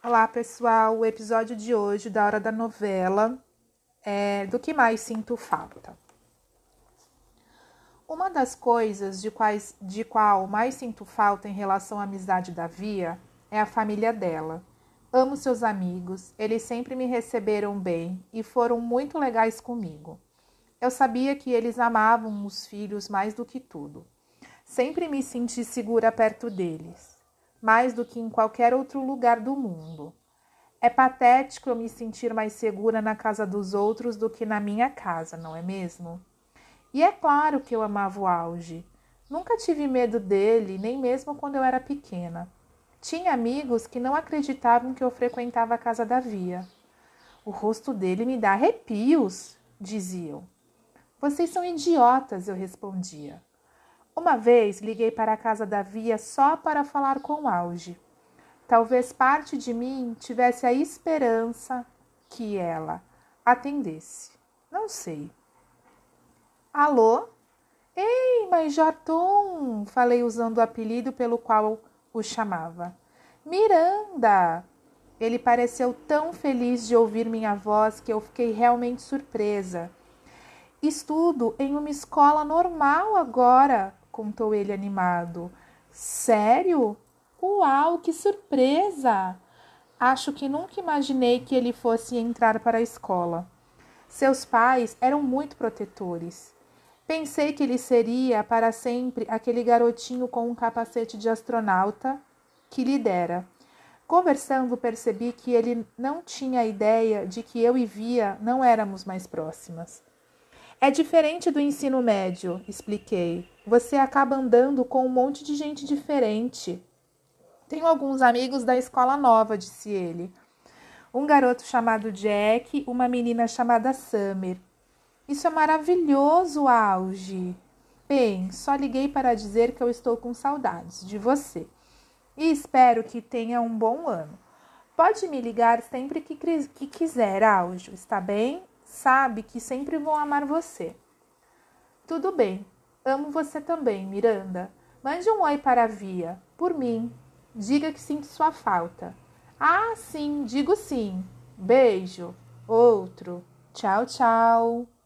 Olá, pessoal. O episódio de hoje da Hora da Novela é do que mais sinto falta. Uma das coisas de, quais, de qual mais sinto falta em relação à amizade da Via é a família dela. Amo seus amigos, eles sempre me receberam bem e foram muito legais comigo. Eu sabia que eles amavam os filhos mais do que tudo. Sempre me senti segura perto deles mais do que em qualquer outro lugar do mundo. É patético eu me sentir mais segura na casa dos outros do que na minha casa, não é mesmo? E é claro que eu amava o auge. Nunca tive medo dele, nem mesmo quando eu era pequena. Tinha amigos que não acreditavam que eu frequentava a casa da Via. O rosto dele me dá arrepios, diziam. Vocês são idiotas, eu respondia. Uma vez liguei para a casa da Via só para falar com Auge. Talvez parte de mim tivesse a esperança que ela atendesse. Não sei. Alô? Ei, Major Tom! Falei usando o apelido pelo qual o chamava. Miranda! Ele pareceu tão feliz de ouvir minha voz que eu fiquei realmente surpresa. Estudo em uma escola normal agora, contou ele animado. Sério? Uau, que surpresa! Acho que nunca imaginei que ele fosse entrar para a escola. Seus pais eram muito protetores. Pensei que ele seria para sempre aquele garotinho com um capacete de astronauta que lhe dera. Conversando, percebi que ele não tinha ideia de que eu e Via não éramos mais próximas. É diferente do ensino médio, expliquei. Você acaba andando com um monte de gente diferente. Tenho alguns amigos da escola nova, disse ele. Um garoto chamado Jack, uma menina chamada Summer. Isso é maravilhoso, Auge. Bem, só liguei para dizer que eu estou com saudades de você. E espero que tenha um bom ano. Pode me ligar sempre que, que quiser, Auge, está bem? sabe que sempre vou amar você. Tudo bem, amo você também, Miranda. Mande um oi para a Via, por mim. Diga que sinto sua falta. Ah, sim, digo sim. Beijo. Outro. Tchau, tchau.